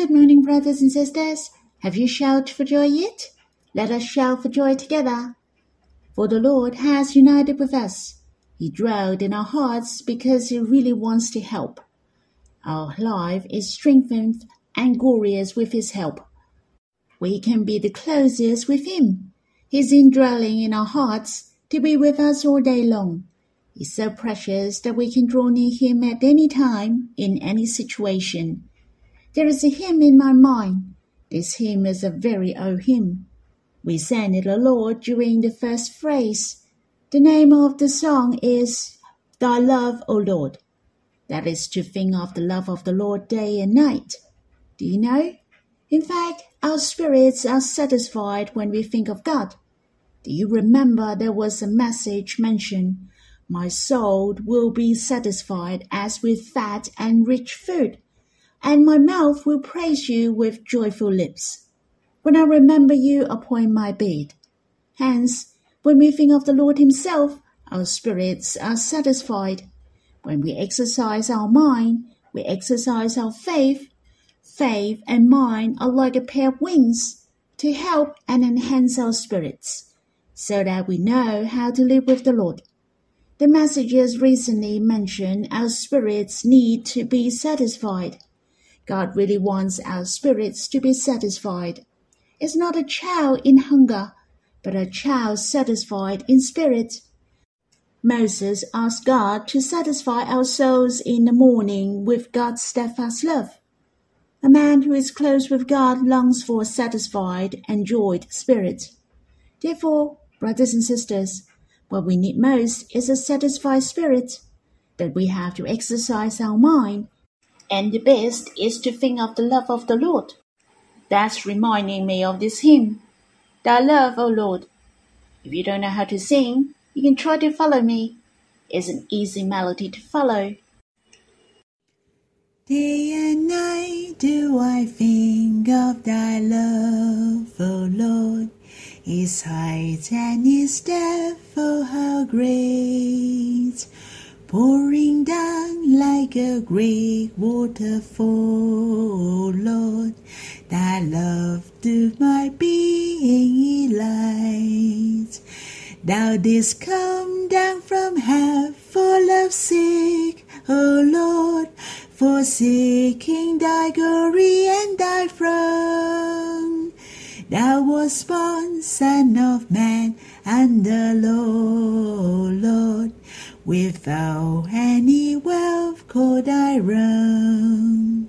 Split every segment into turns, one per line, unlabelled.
Good morning, brothers and sisters. Have you shouted for joy yet? Let us shout for joy together. For the Lord has united with us. He dwelled in our hearts because He really wants to help. Our life is strengthened and glorious with His help. We can be the closest with Him. He's indwelling in our hearts to be with us all day long. He's so precious that we can draw near Him at any time, in any situation. There is a hymn in my mind. This hymn is a very old hymn. We sang it a lot during the first phrase. The name of the song is Thy Love, O Lord. That is to think of the love of the Lord day and night. Do you know? In fact, our spirits are satisfied when we think of God. Do you remember there was a message mentioned? My soul will be satisfied as with fat and rich food and my mouth will praise you with joyful lips. When I remember you upon my bed. Hence, when we think of the Lord Himself, our spirits are satisfied. When we exercise our mind, we exercise our faith. Faith and mind are like a pair of wings to help and enhance our spirits, so that we know how to live with the Lord. The messages recently mentioned our spirits need to be satisfied. God really wants our spirits to be satisfied. It's not a child in hunger, but a child satisfied in spirit. Moses asked God to satisfy our souls in the morning with God's steadfast love. A man who is close with God longs for a satisfied and joyed spirit. Therefore, brothers and sisters, what we need most is a satisfied spirit, that we have to exercise our mind and the best is to think of the love of the Lord. That's reminding me of this hymn. Thy love, O Lord. If you don't know how to sing, you can try to follow me. It's an easy melody to follow.
Day and night do I think of thy love, O Lord. His height and his depth, oh how great pouring down like a great waterfall, Lord. Thy love to my being light. Thou didst come down from heaven for love's sake, O Lord, forsaking thy glory and thy throne. Thou wast born Son of Man and the Lord, Lord Without any wealth could I run.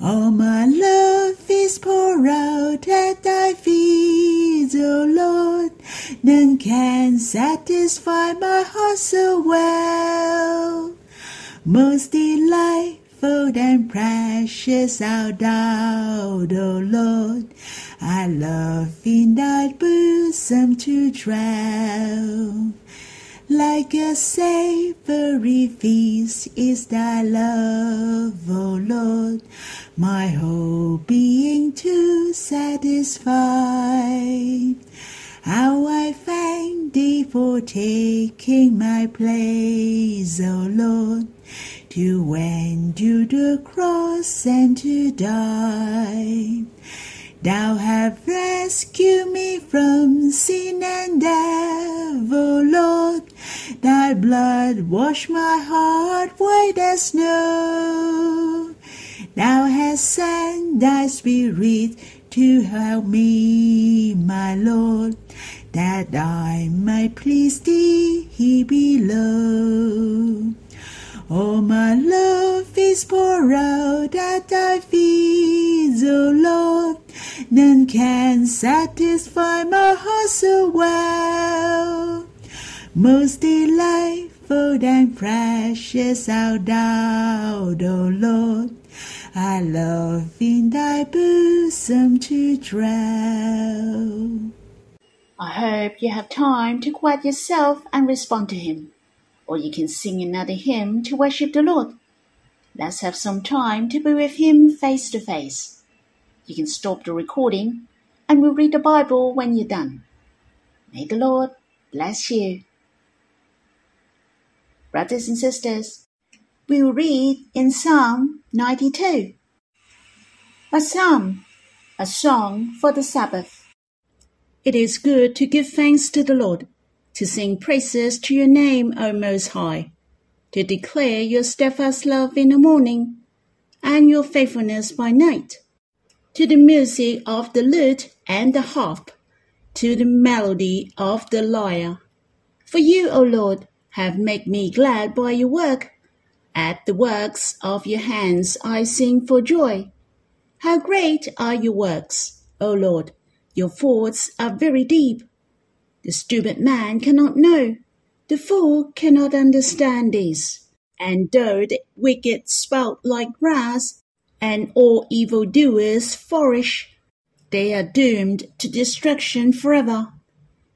All my love is poured out at thy feet, O Lord. None can satisfy my heart so well. Most delightful and precious art thou, O Lord. I love in thy bosom to dwell. Like a savory feast is thy love, O Lord, my whole being to satisfy. How I thank thee for taking my place, O Lord, to endure the cross and to die. Thou hast rescued me from sin and death, O Lord. Thy blood wash my heart white as snow. Thou hast sent thy spirit to help me, my Lord, that I might please thee here below. All my love is poured out at thy feet, O Lord. None can satisfy my heart so well. Most delightful and precious art thou, O Lord. I love in thy bosom to dwell.
I hope you have time to quiet yourself and respond to Him or you can sing another hymn to worship the Lord. Let's have some time to be with Him face to face. You can stop the recording and we'll read the Bible when you're done. May the Lord bless you. Brothers and sisters, we will read in Psalm 92. A psalm, a song for the Sabbath. It is good to give thanks to the Lord, to sing praises to your name, O Most High, to declare your steadfast love in the morning and your faithfulness by night, to the music of the lute and the harp, to the melody of the lyre. For you, O Lord, have made me glad by your work. At the works of your hands I sing for joy. How great are your works, O Lord! Your thoughts are very deep. The stupid man cannot know, the fool cannot understand this. And though the wicked sprout like grass, and all evil doers flourish, they are doomed to destruction forever.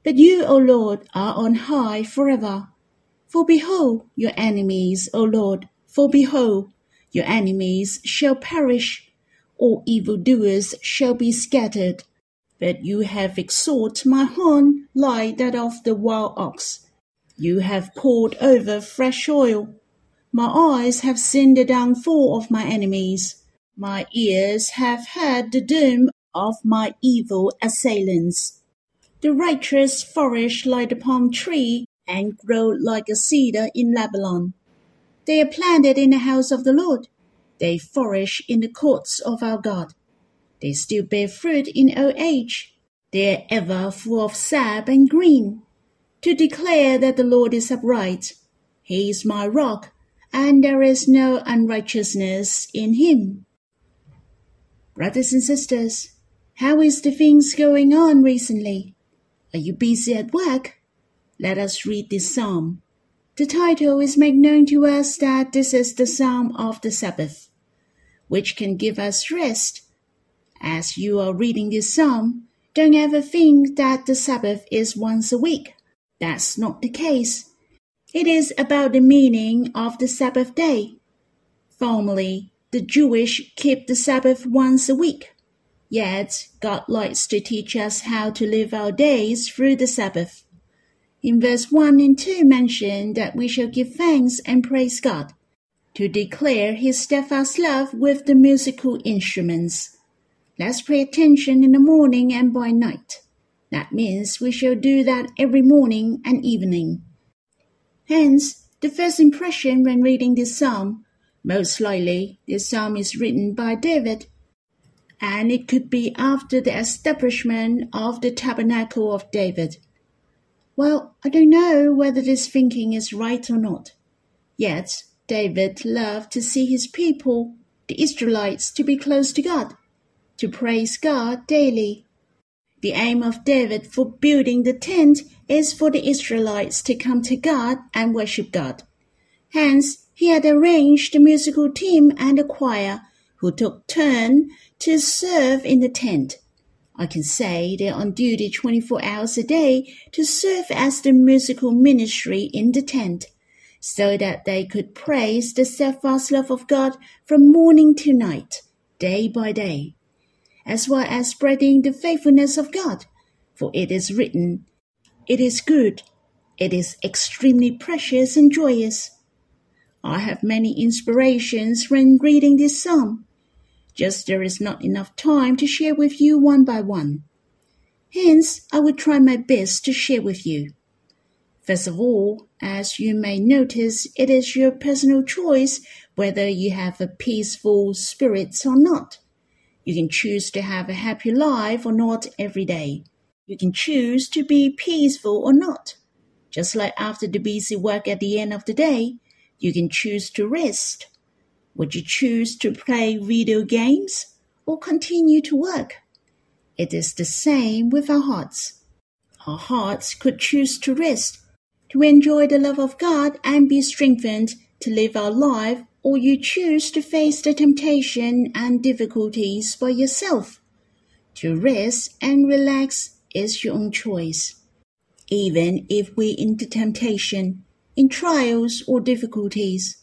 But you, O Lord, are on high forever. For behold your enemies, O Lord, for behold, your enemies shall perish, all evildoers shall be scattered. But you have exalted my horn like that of the wild ox. You have poured over fresh oil. My eyes have seen the downfall of my enemies. My ears have heard the doom of my evil assailants. The righteous flourish like the palm tree and grow like a cedar in Lebanon. They are planted in the house of the Lord. They flourish in the courts of our God. They still bear fruit in old age. They are ever full of sap and green, to declare that the Lord is upright. He is my rock, and there is no unrighteousness in him. Brothers and sisters, how is the things going on recently? Are you busy at work? Let us read this psalm. The title is made known to us that this is the psalm of the Sabbath, which can give us rest. As you are reading this psalm, don't ever think that the Sabbath is once a week. That's not the case. It is about the meaning of the Sabbath day. Formerly, the Jewish keep the Sabbath once a week. Yet, God likes to teach us how to live our days through the Sabbath. In verse 1 and 2 mention that we shall give thanks and praise God, to declare his steadfast love with the musical instruments. Let's pay attention in the morning and by night. That means we shall do that every morning and evening. Hence, the first impression when reading this psalm, most likely this psalm is written by David and it could be after the establishment of the tabernacle of David. Well, I don't know whether this thinking is right or not. Yet, David loved to see his people, the Israelites, to be close to God, to praise God daily. The aim of David for building the tent is for the Israelites to come to God and worship God. Hence, he had arranged the musical team and the choir who took turn to serve in the tent. I can say they're on duty 24 hours a day to serve as the musical ministry in the tent, so that they could praise the steadfast love of God from morning to night, day by day, as well as spreading the faithfulness of God. For it is written, It is good, it is extremely precious and joyous. I have many inspirations when reading this psalm just there is not enough time to share with you one by one. Hence, I will try my best to share with you. First of all, as you may notice, it is your personal choice whether you have a peaceful spirit or not. You can choose to have a happy life or not every day. You can choose to be peaceful or not. Just like after the busy work at the end of the day, you can choose to rest. Would you choose to play video games or continue to work? It is the same with our hearts. Our hearts could choose to rest, to enjoy the love of God and be strengthened to live our life, or you choose to face the temptation and difficulties by yourself. To rest and relax is your own choice. Even if we into temptation, in trials or difficulties.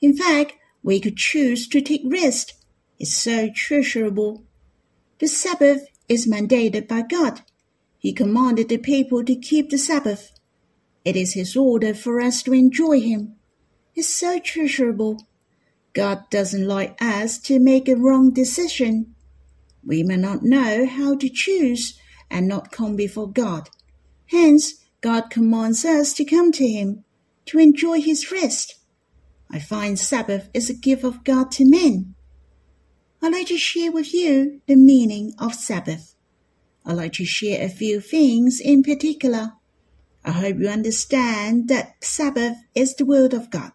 In fact, we could choose to take rest. It's so treasurable. The Sabbath is mandated by God. He commanded the people to keep the Sabbath. It is His order for us to enjoy Him. It's so treasurable. God doesn't like us to make a wrong decision. We may not know how to choose and not come before God. Hence, God commands us to come to Him, to enjoy His rest. I find Sabbath is a gift of God to men. I'd like to share with you the meaning of Sabbath. I'd like to share a few things in particular. I hope you understand that Sabbath is the word of God.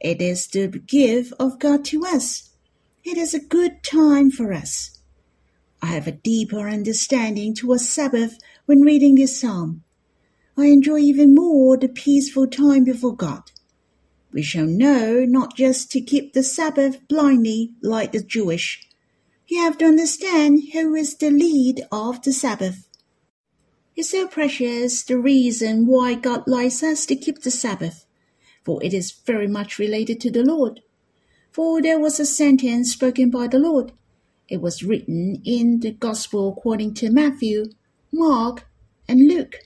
It is the gift of God to us. It is a good time for us. I have a deeper understanding towards Sabbath when reading this psalm. I enjoy even more the peaceful time before God. We shall know not just to keep the Sabbath blindly like the Jewish. You have to understand who is the lead of the Sabbath. It's so precious the reason why God likes us to keep the Sabbath, for it is very much related to the Lord. For there was a sentence spoken by the Lord. It was written in the Gospel according to Matthew, Mark, and Luke.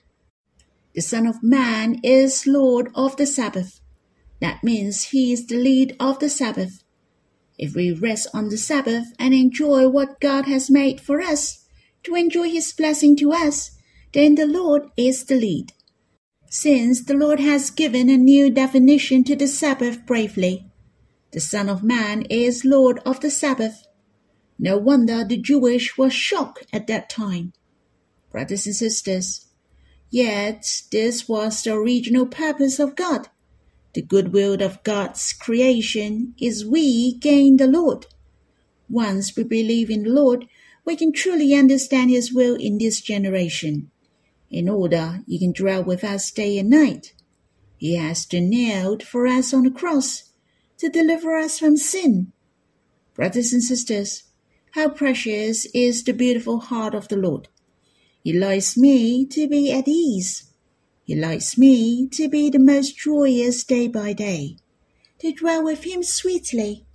The Son of Man is Lord of the Sabbath. That means he is the lead of the Sabbath. If we rest on the Sabbath and enjoy what God has made for us, to enjoy his blessing to us, then the Lord is the lead. Since the Lord has given a new definition to the Sabbath bravely, the Son of Man is Lord of the Sabbath. No wonder the Jewish were shocked at that time. Brothers and sisters, yet this was the original purpose of God. The goodwill of God's creation is we gain the Lord. Once we believe in the Lord, we can truly understand His will in this generation in order he can dwell with us day and night. He has been nailed for us on the cross to deliver us from sin. Brothers and sisters, how precious is the beautiful heart of the Lord. He likes me to be at ease. He likes me to be the most joyous day by day, to dwell with him sweetly.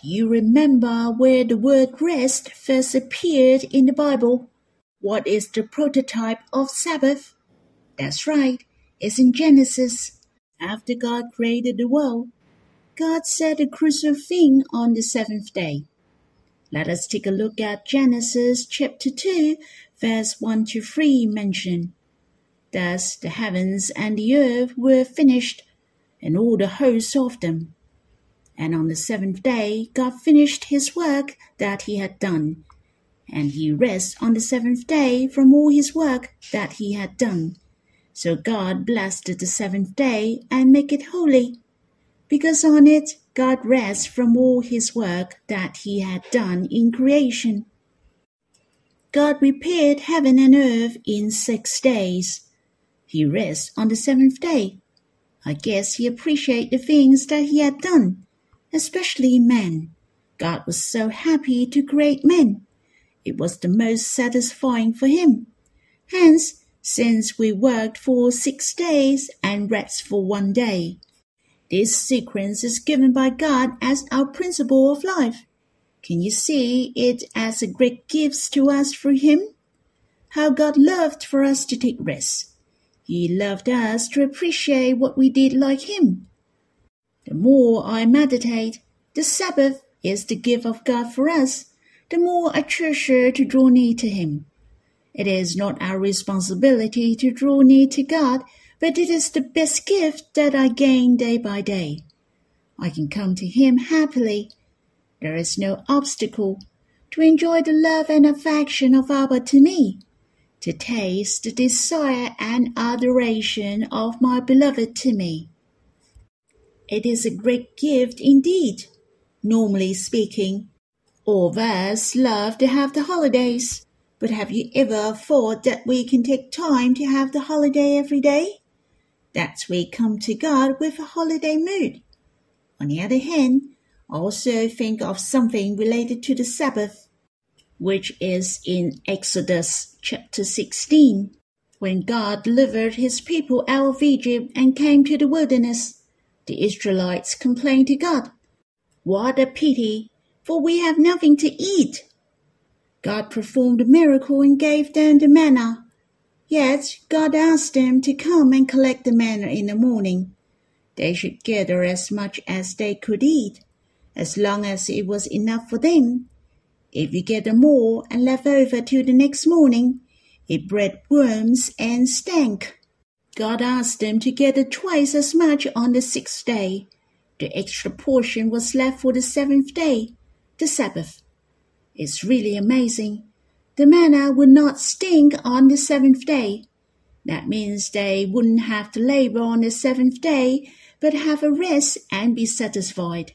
Do you remember where the word rest first appeared in the Bible? What is the prototype of Sabbath? That's right, it's in Genesis. After God created the world, God set a crucial thing on the seventh day. Let us take a look at Genesis chapter 2, verse 1 to 3 mention. Thus the heavens and the earth were finished, and all the hosts of them. And on the seventh day God finished his work that he had done, and he rests on the seventh day from all his work that he had done. So God blessed the seventh day and make it holy, because on it God rests from all his work that he had done in creation. God repaired heaven and earth in six days. He rests on the seventh day. I guess he appreciated the things that he had done, especially men. God was so happy to create men it was the most satisfying for him. Hence, since we worked for six days and rest for one day, this sequence is given by God as our principle of life. Can you see it as a great gift to us through Him? How God loved for us to take rest. He loved us to appreciate what we did like Him. The more I meditate, the Sabbath is the gift of God for us the more I treasure to draw near to Him. It is not our responsibility to draw near to God, but it is the best gift that I gain day by day. I can come to Him happily. There is no obstacle to enjoy the love and affection of Abba to me, to taste the desire and adoration of my beloved me. It is a great gift indeed. Normally speaking, all of us love to have the holidays, but have you ever thought that we can take time to have the holiday every day? That's we come to God with a holiday mood. On the other hand, also think of something related to the Sabbath, which is in Exodus chapter 16, when God delivered his people out of Egypt and came to the wilderness. The Israelites complained to God, What a pity for we have nothing to eat. God performed a miracle and gave them the manna. Yet God asked them to come and collect the manna in the morning. They should gather as much as they could eat, as long as it was enough for them. If you get more and left over till the next morning, it bred worms and stank. God asked them to gather twice as much on the sixth day. The extra portion was left for the seventh day, the Sabbath. It's really amazing. The manna would not stink on the seventh day. That means they wouldn't have to labor on the seventh day, but have a rest and be satisfied.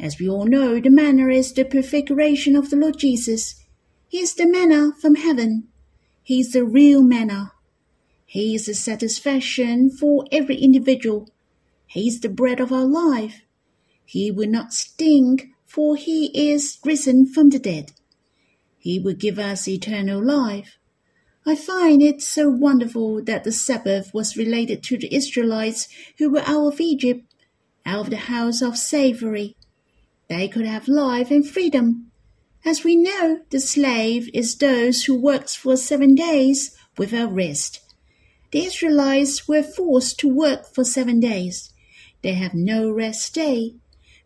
As we all know, the manna is the prefiguration of the Lord Jesus. He is the manna from heaven. He is the real manna. He is the satisfaction for every individual. He is the bread of our life. He will not stink, for he is risen from the dead. He will give us eternal life. I find it so wonderful that the Sabbath was related to the Israelites who were out of Egypt, out of the house of slavery. They could have life and freedom. As we know, the slave is those who works for seven days without rest. The Israelites were forced to work for seven days. They have no rest day,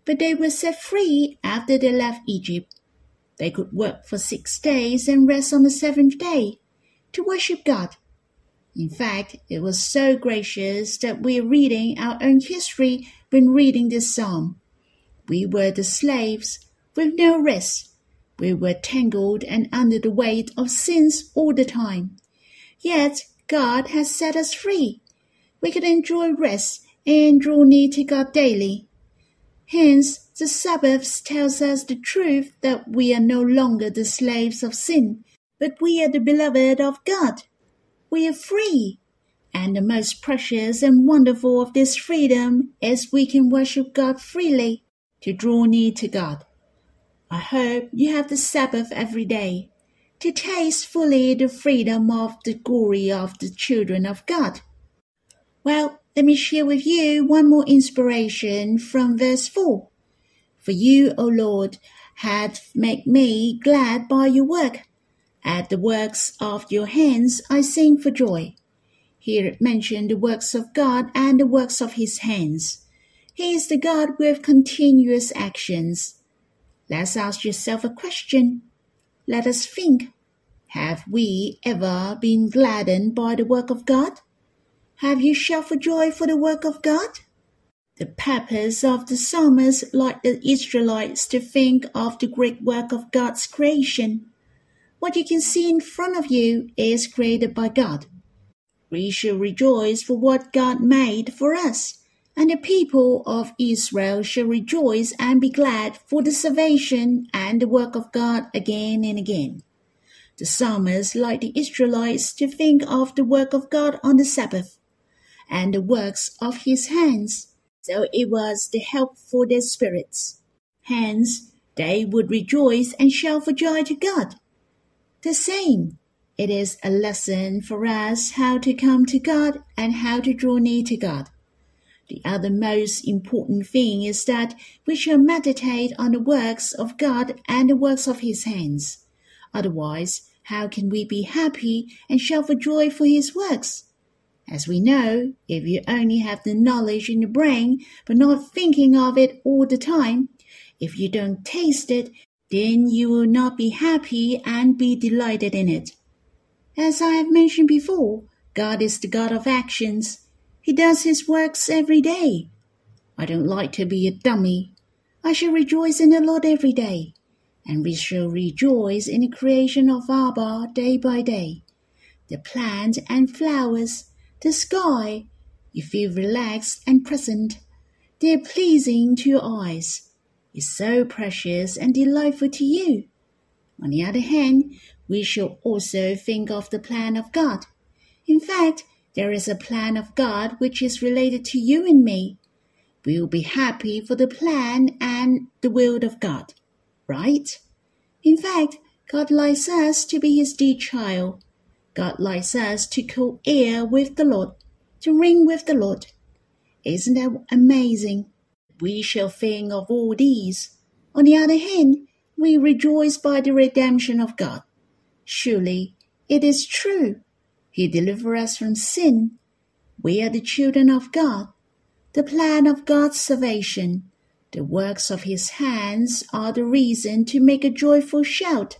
but they were set free after they left Egypt. They could work for six days and rest on the seventh day to worship God. In fact, it was so gracious that we're reading our own history when reading this psalm. We were the slaves with no rest. We were tangled and under the weight of sins all the time. Yet God has set us free. We can enjoy rest and draw near to God daily. Hence, the Sabbath tells us the truth that we are no longer the slaves of sin, but we are the beloved of God. We are free. And the most precious and wonderful of this freedom is we can worship God freely to draw near to God. I hope you have the Sabbath every day to taste fully the freedom of the glory of the children of God. Well, let me share with you one more inspiration from verse 4. For you, O Lord, had made me glad by your work. At the works of your hands I sing for joy. Here it mentioned the works of God and the works of his hands. He is the God with continuous actions. Let's ask yourself a question. Let us think. Have we ever been gladdened by the work of God? Have you shouted for joy for the work of God? The purpose of the psalmist, like the Israelites, to think of the great work of God's creation. What you can see in front of you is created by God. We should rejoice for what God made for us and the people of Israel shall rejoice and be glad for the salvation and the work of God again and again. The psalmist, like the Israelites, to think of the work of God on the Sabbath and the works of his hands. So it was the help for their spirits. Hence, they would rejoice and shout for joy to God. The same, it is a lesson for us how to come to God and how to draw near to God. The other most important thing is that we shall meditate on the works of God and the works of his hands. Otherwise, how can we be happy and shout for joy for his works? As we know, if you only have the knowledge in the brain but not thinking of it all the time, if you don't taste it, then you will not be happy and be delighted in it. As I have mentioned before, God is the God of actions. He does his works every day. I don't like to be a dummy. I shall rejoice in the Lord every day, and we shall rejoice in the creation of Abba day by day. The plants and flowers, the sky, you feel relaxed and present. They are pleasing to your eyes. It's so precious and delightful to you. On the other hand, we shall also think of the plan of God. In fact, there is a plan of God which is related to you and me. We will be happy for the plan and the will of God, right? In fact, God likes us to be His dear child. God likes us to co heir with the Lord, to reign with the Lord. Isn't that amazing? We shall think of all these. On the other hand, we rejoice by the redemption of God. Surely it is true he delivers us from sin. We are the children of God. The plan of God's salvation. The works of his hands are the reason to make a joyful shout.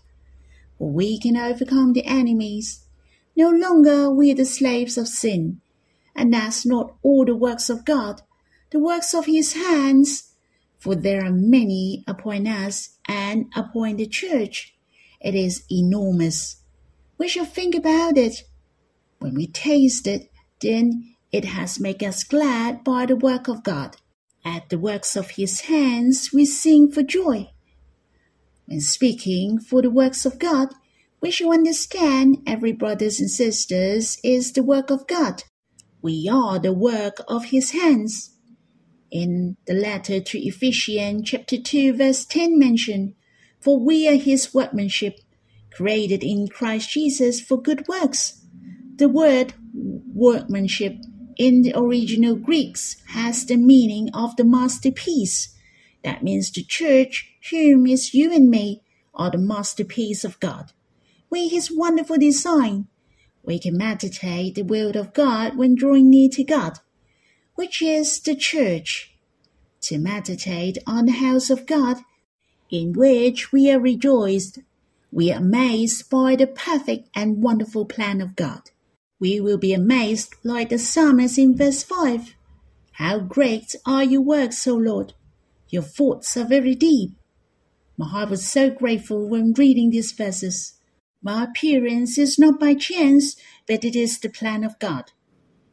For we can overcome the enemies. No longer we are the slaves of sin. And that's not all the works of God, the works of his hands. For there are many upon us and upon the church. It is enormous. We shall think about it. When we taste it, then it has made us glad by the work of God. At the works of his hands we sing for joy. When speaking for the works of God, we shall understand every brothers and sisters is the work of God. We are the work of his hands. In the letter to Ephesians chapter 2 verse 10 mentioned, For we are his workmanship, created in Christ Jesus for good works. The word workmanship in the original Greeks has the meaning of the masterpiece. That means the church, whom is you and me, are the masterpiece of God. We his wonderful design. We can meditate the will of God when drawing near to God, which is the church. To meditate on the house of God, in which we are rejoiced, we are amazed by the perfect and wonderful plan of God we will be amazed like the psalmist in verse 5. How great are your works, O Lord! Your thoughts are very deep. My heart was so grateful when reading these verses. My appearance is not by chance, but it is the plan of God.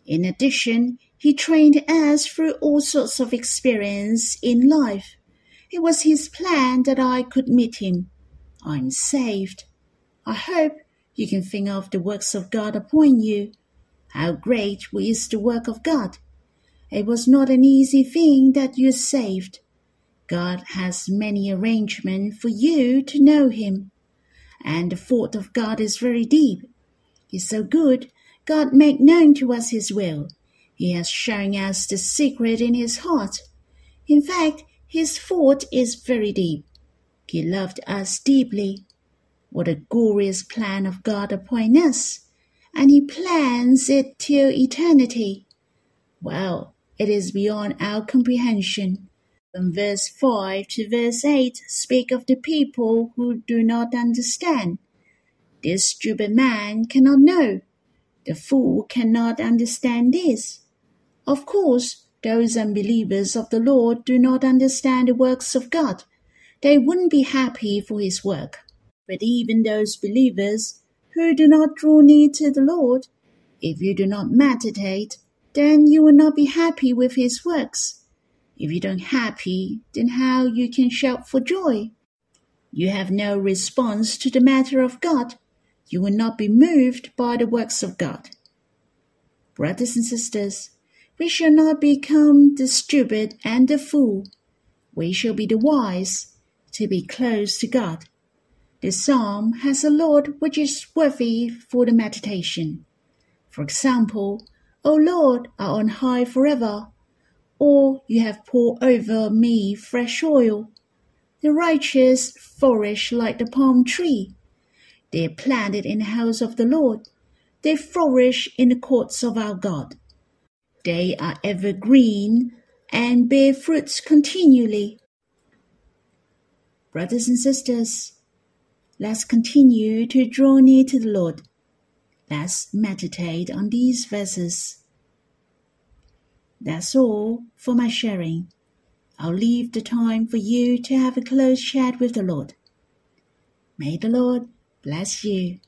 In addition, He trained us through all sorts of experience in life. It was His plan that I could meet Him. I'm saved. I hope you can think of the works of God upon you. How great is the work of God! It was not an easy thing that you saved. God has many arrangements for you to know Him. And the thought of God is very deep. He's so good, God made known to us His will. He has shown us the secret in His heart. In fact, His thought is very deep. He loved us deeply. What a glorious plan of God upon us! And He plans it till eternity. Well, it is beyond our comprehension. From verse 5 to verse 8 speak of the people who do not understand. This stupid man cannot know. The fool cannot understand this. Of course, those unbelievers of the Lord do not understand the works of God. They wouldn't be happy for his work. But even those believers who do not draw near to the Lord, if you do not meditate, then you will not be happy with his works. If you don't happy, then how you can shout for joy? You have no response to the matter of God. You will not be moved by the works of God. Brothers and sisters, we shall not become the stupid and the fool. We shall be the wise to be close to God. This psalm has a Lord which is worthy for the meditation. For example, O Lord are on high forever, or you have poured over me fresh oil. The righteous flourish like the palm tree. They are planted in the house of the Lord. They flourish in the courts of our God. They are ever green and bear fruits continually. Brothers and sisters, Let's continue to draw near to the Lord. Let's meditate on these verses. That's all for my sharing. I'll leave the time for you to have a close chat with the Lord. May the Lord bless you.